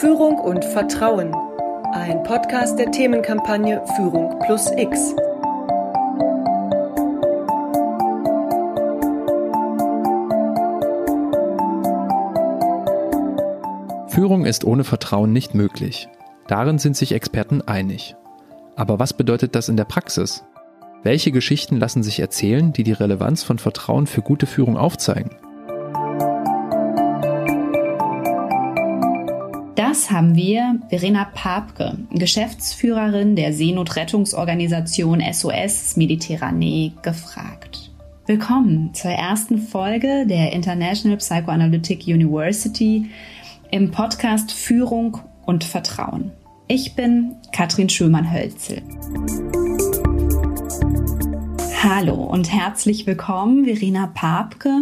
Führung und Vertrauen. Ein Podcast der Themenkampagne Führung plus X. Führung ist ohne Vertrauen nicht möglich. Darin sind sich Experten einig. Aber was bedeutet das in der Praxis? Welche Geschichten lassen sich erzählen, die die Relevanz von Vertrauen für gute Führung aufzeigen? Das haben wir Verena Papke, Geschäftsführerin der Seenotrettungsorganisation SOS Mediterranee, gefragt. Willkommen zur ersten Folge der International Psychoanalytic University im Podcast Führung und Vertrauen. Ich bin Katrin Schömann-Hölzel. Hallo und herzlich willkommen, Verena Papke.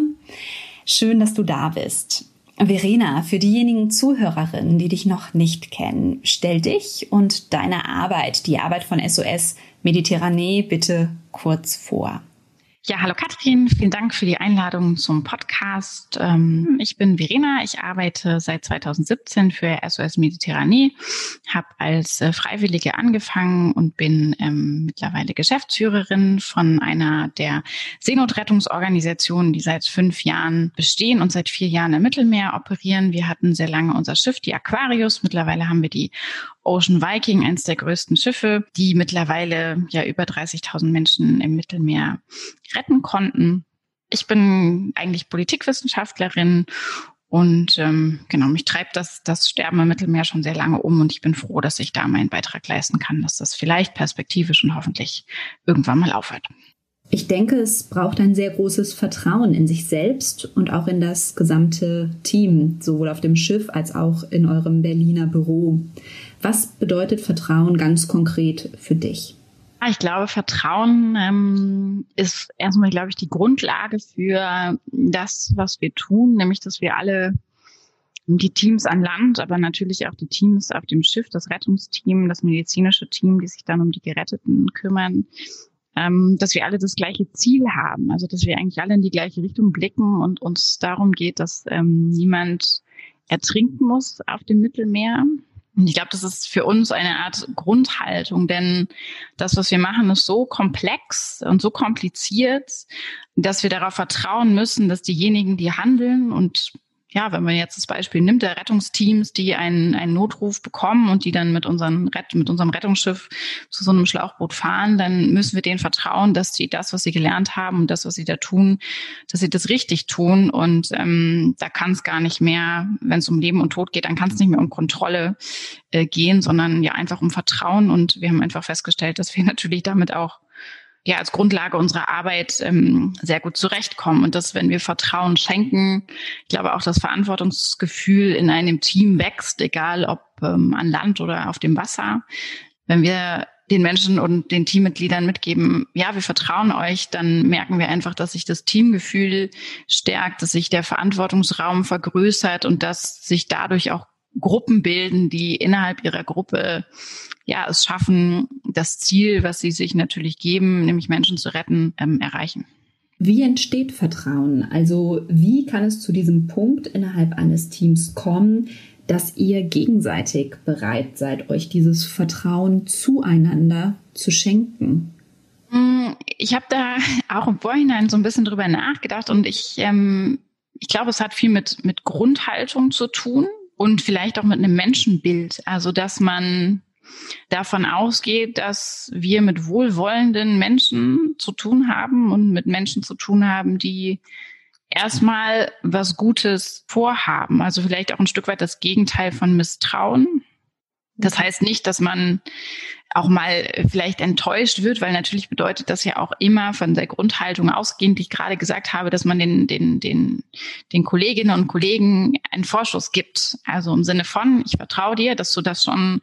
Schön, dass du da bist. Verena, für diejenigen Zuhörerinnen, die dich noch nicht kennen, stell dich und deine Arbeit, die Arbeit von SOS Mediterranee, bitte kurz vor. Ja, hallo Katrin, vielen Dank für die Einladung zum Podcast. Ähm, ich bin Verena, ich arbeite seit 2017 für SOS Mediterranee, habe als äh, Freiwillige angefangen und bin ähm, mittlerweile Geschäftsführerin von einer der Seenotrettungsorganisationen, die seit fünf Jahren bestehen und seit vier Jahren im Mittelmeer operieren. Wir hatten sehr lange unser Schiff, die Aquarius. Mittlerweile haben wir die Ocean Viking, eines der größten Schiffe, die mittlerweile ja über 30.000 Menschen im Mittelmeer retten konnten. Ich bin eigentlich Politikwissenschaftlerin und ähm, genau, mich treibt das, das Sterben im Mittelmeer schon sehr lange um und ich bin froh, dass ich da meinen Beitrag leisten kann, dass das vielleicht perspektivisch und hoffentlich irgendwann mal aufhört. Ich denke, es braucht ein sehr großes Vertrauen in sich selbst und auch in das gesamte Team, sowohl auf dem Schiff als auch in eurem Berliner Büro. Was bedeutet Vertrauen ganz konkret für dich? Ich glaube, Vertrauen ähm, ist erstmal, glaube ich, die Grundlage für das, was wir tun, nämlich dass wir alle die Teams an Land, aber natürlich auch die Teams auf dem Schiff, das Rettungsteam, das medizinische Team, die sich dann um die Geretteten kümmern, ähm, dass wir alle das gleiche Ziel haben, also dass wir eigentlich alle in die gleiche Richtung blicken und uns darum geht, dass ähm, niemand ertrinken muss auf dem Mittelmeer. Und ich glaube, das ist für uns eine Art Grundhaltung, denn das, was wir machen, ist so komplex und so kompliziert, dass wir darauf vertrauen müssen, dass diejenigen, die handeln und ja, wenn man jetzt das Beispiel nimmt, der Rettungsteams, die einen, einen Notruf bekommen und die dann mit, unseren Rett, mit unserem Rettungsschiff zu so einem Schlauchboot fahren, dann müssen wir denen vertrauen, dass sie das, was sie gelernt haben und das, was sie da tun, dass sie das richtig tun. Und ähm, da kann es gar nicht mehr, wenn es um Leben und Tod geht, dann kann es nicht mehr um Kontrolle äh, gehen, sondern ja einfach um Vertrauen. Und wir haben einfach festgestellt, dass wir natürlich damit auch ja als Grundlage unserer Arbeit ähm, sehr gut zurechtkommen. Und dass, wenn wir Vertrauen schenken, ich glaube auch das Verantwortungsgefühl in einem Team wächst, egal ob ähm, an Land oder auf dem Wasser. Wenn wir den Menschen und den Teammitgliedern mitgeben, ja, wir vertrauen euch, dann merken wir einfach, dass sich das Teamgefühl stärkt, dass sich der Verantwortungsraum vergrößert und dass sich dadurch auch Gruppen bilden, die innerhalb ihrer Gruppe ja es schaffen, das Ziel, was sie sich natürlich geben, nämlich Menschen zu retten, ähm, erreichen. Wie entsteht Vertrauen? Also wie kann es zu diesem Punkt innerhalb eines Teams kommen, dass ihr gegenseitig bereit seid, euch dieses Vertrauen zueinander zu schenken? Hm, ich habe da auch im Vorhinein so ein bisschen drüber nachgedacht und ich, ähm, ich glaube, es hat viel mit, mit Grundhaltung zu tun und vielleicht auch mit einem Menschenbild. Also, dass man davon ausgeht, dass wir mit wohlwollenden Menschen zu tun haben und mit Menschen zu tun haben, die erstmal was Gutes vorhaben. Also vielleicht auch ein Stück weit das Gegenteil von Misstrauen. Das heißt nicht, dass man auch mal vielleicht enttäuscht wird, weil natürlich bedeutet das ja auch immer von der Grundhaltung ausgehend, die ich gerade gesagt habe, dass man den, den, den, den Kolleginnen und Kollegen einen Vorschuss gibt. Also im Sinne von, ich vertraue dir, dass du das schon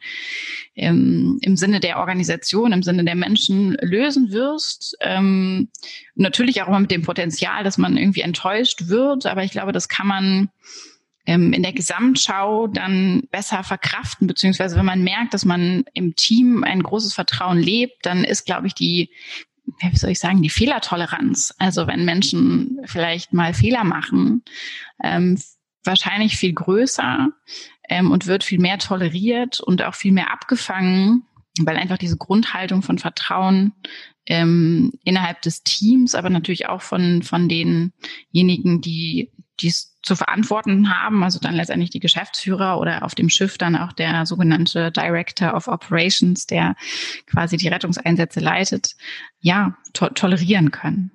im, im Sinne der Organisation, im Sinne der Menschen lösen wirst. Ähm, natürlich auch immer mit dem Potenzial, dass man irgendwie enttäuscht wird, aber ich glaube, das kann man ähm, in der Gesamtschau dann besser verkraften, beziehungsweise wenn man merkt, dass man im Team ein großes Vertrauen lebt, dann ist, glaube ich, die wie soll ich sagen, die Fehlertoleranz. Also wenn Menschen vielleicht mal Fehler machen, ähm, wahrscheinlich viel größer, ähm, und wird viel mehr toleriert und auch viel mehr abgefangen, weil einfach diese Grundhaltung von Vertrauen ähm, innerhalb des Teams, aber natürlich auch von, von denjenigen, die dies zu verantworten haben, also dann letztendlich die Geschäftsführer oder auf dem Schiff dann auch der sogenannte Director of Operations, der quasi die Rettungseinsätze leitet, ja, to tolerieren können.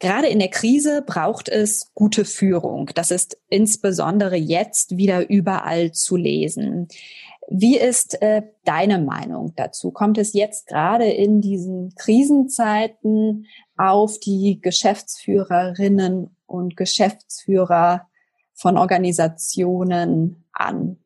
Gerade in der Krise braucht es gute Führung. Das ist insbesondere jetzt wieder überall zu lesen. Wie ist äh, deine Meinung dazu? Kommt es jetzt gerade in diesen Krisenzeiten auf die Geschäftsführerinnen und Geschäftsführer von Organisationen an?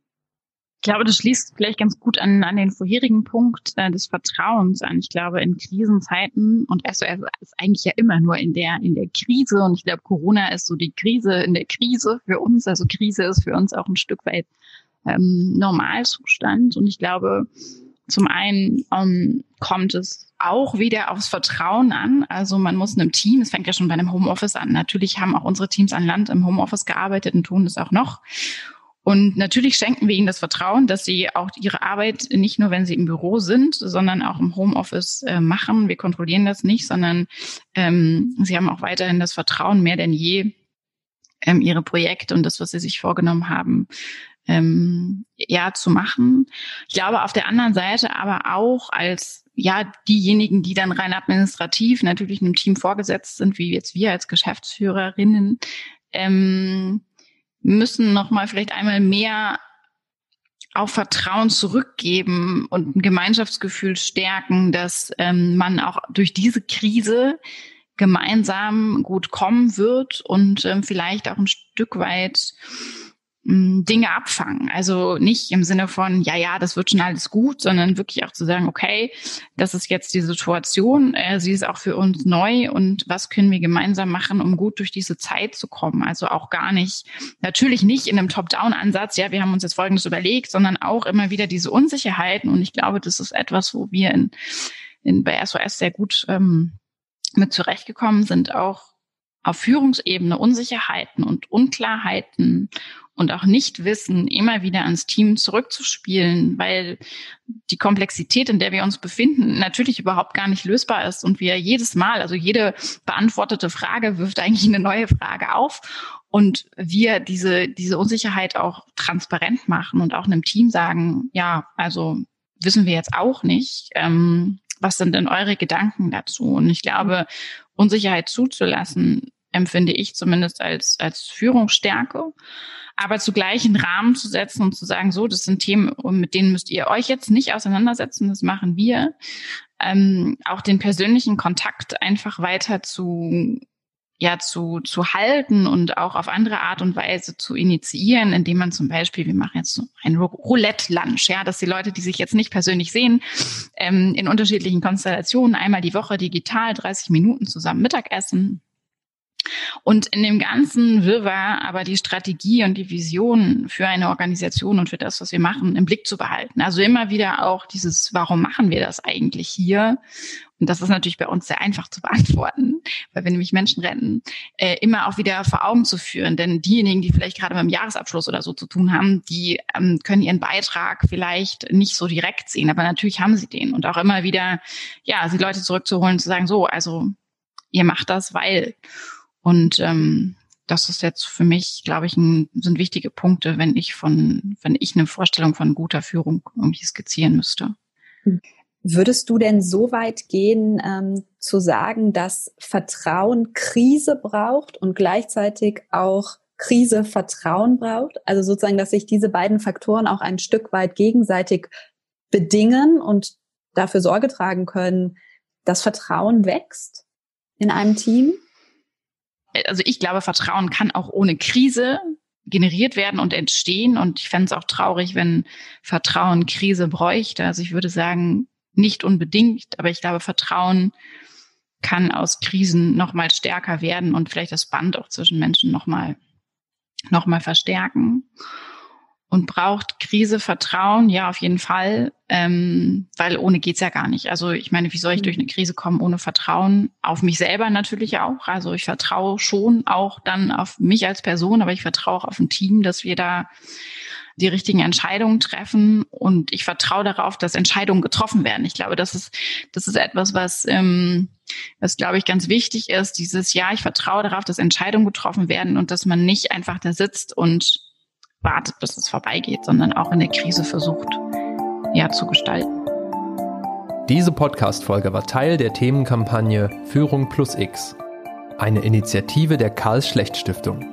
Ich glaube, das schließt vielleicht ganz gut an, an den vorherigen Punkt äh, des Vertrauens an. Ich glaube, in Krisenzeiten und SOS ist eigentlich ja immer nur in der, in der Krise und ich glaube, Corona ist so die Krise in der Krise für uns. Also Krise ist für uns auch ein Stück weit ähm, Normalzustand. Und ich glaube, zum einen ähm, kommt es auch wieder aufs Vertrauen an. Also man muss einem Team, es fängt ja schon bei einem Homeoffice an. Natürlich haben auch unsere Teams an Land im Homeoffice gearbeitet und tun das auch noch. Und natürlich schenken wir ihnen das Vertrauen, dass sie auch ihre Arbeit nicht nur, wenn sie im Büro sind, sondern auch im Homeoffice äh, machen. Wir kontrollieren das nicht, sondern ähm, sie haben auch weiterhin das Vertrauen mehr denn je, ähm, ihre Projekte und das, was sie sich vorgenommen haben, ähm, ja zu machen. Ich glaube auf der anderen Seite aber auch als ja diejenigen, die dann rein administrativ natürlich einem Team vorgesetzt sind, wie jetzt wir als Geschäftsführerinnen, ähm, müssen noch mal vielleicht einmal mehr auf Vertrauen zurückgeben und ein Gemeinschaftsgefühl stärken, dass ähm, man auch durch diese Krise gemeinsam gut kommen wird und ähm, vielleicht auch ein Stück weit Dinge abfangen. Also nicht im Sinne von, ja, ja, das wird schon alles gut, sondern wirklich auch zu sagen, okay, das ist jetzt die Situation, äh, sie ist auch für uns neu und was können wir gemeinsam machen, um gut durch diese Zeit zu kommen? Also auch gar nicht, natürlich nicht in einem Top-Down-Ansatz, ja, wir haben uns jetzt Folgendes überlegt, sondern auch immer wieder diese Unsicherheiten und ich glaube, das ist etwas, wo wir in, in bei SOS sehr gut ähm, mit zurechtgekommen sind, auch auf Führungsebene Unsicherheiten und Unklarheiten und auch nicht wissen, immer wieder ans Team zurückzuspielen, weil die Komplexität, in der wir uns befinden, natürlich überhaupt gar nicht lösbar ist und wir jedes Mal, also jede beantwortete Frage wirft eigentlich eine neue Frage auf und wir diese, diese Unsicherheit auch transparent machen und auch einem Team sagen, ja, also wissen wir jetzt auch nicht. Ähm, was sind denn eure Gedanken dazu? Und ich glaube, Unsicherheit zuzulassen, empfinde ich zumindest als, als Führungsstärke aber zugleich einen Rahmen zu setzen und zu sagen, so, das sind Themen, mit denen müsst ihr euch jetzt nicht auseinandersetzen, das machen wir. Ähm, auch den persönlichen Kontakt einfach weiter zu ja zu, zu halten und auch auf andere Art und Weise zu initiieren, indem man zum Beispiel, wir machen jetzt so ein Roulette-Lunch, ja, dass die Leute, die sich jetzt nicht persönlich sehen, ähm, in unterschiedlichen Konstellationen einmal die Woche digital 30 Minuten zusammen Mittagessen und in dem ganzen Wirrwarr aber die Strategie und die Vision für eine Organisation und für das, was wir machen, im Blick zu behalten. Also immer wieder auch dieses, warum machen wir das eigentlich hier? Und das ist natürlich bei uns sehr einfach zu beantworten, weil wir nämlich Menschen retten, äh, immer auch wieder vor Augen zu führen. Denn diejenigen, die vielleicht gerade beim Jahresabschluss oder so zu tun haben, die ähm, können ihren Beitrag vielleicht nicht so direkt sehen, aber natürlich haben sie den. Und auch immer wieder, ja, die Leute zurückzuholen, zu sagen, so, also ihr macht das, weil. Und ähm, das ist jetzt für mich, glaube ich, ein, sind wichtige Punkte, wenn ich von, wenn ich eine Vorstellung von guter Führung irgendwie skizzieren müsste. Würdest du denn so weit gehen, ähm, zu sagen, dass Vertrauen Krise braucht und gleichzeitig auch Krise Vertrauen braucht? Also sozusagen, dass sich diese beiden Faktoren auch ein Stück weit gegenseitig bedingen und dafür Sorge tragen können, dass Vertrauen wächst in einem Team? Also ich glaube, Vertrauen kann auch ohne Krise generiert werden und entstehen. Und ich fände es auch traurig, wenn Vertrauen Krise bräuchte. Also ich würde sagen, nicht unbedingt, aber ich glaube, Vertrauen kann aus Krisen nochmal stärker werden und vielleicht das Band auch zwischen Menschen nochmal noch mal verstärken und braucht Krise Vertrauen? Ja, auf jeden Fall, ähm, weil ohne geht's ja gar nicht. Also ich meine, wie soll ich durch eine Krise kommen ohne Vertrauen? Auf mich selber natürlich auch. Also ich vertraue schon auch dann auf mich als Person, aber ich vertraue auch auf ein Team, dass wir da die richtigen Entscheidungen treffen und ich vertraue darauf, dass Entscheidungen getroffen werden. Ich glaube, das ist, das ist etwas, was, ähm, was glaube ich ganz wichtig ist. Dieses Ja, ich vertraue darauf, dass Entscheidungen getroffen werden und dass man nicht einfach da sitzt und wartet, bis es vorbeigeht, sondern auch in der Krise versucht, ja, zu gestalten. Diese Podcast-Folge war Teil der Themenkampagne Führung plus X, eine Initiative der Karl Schlecht Stiftung.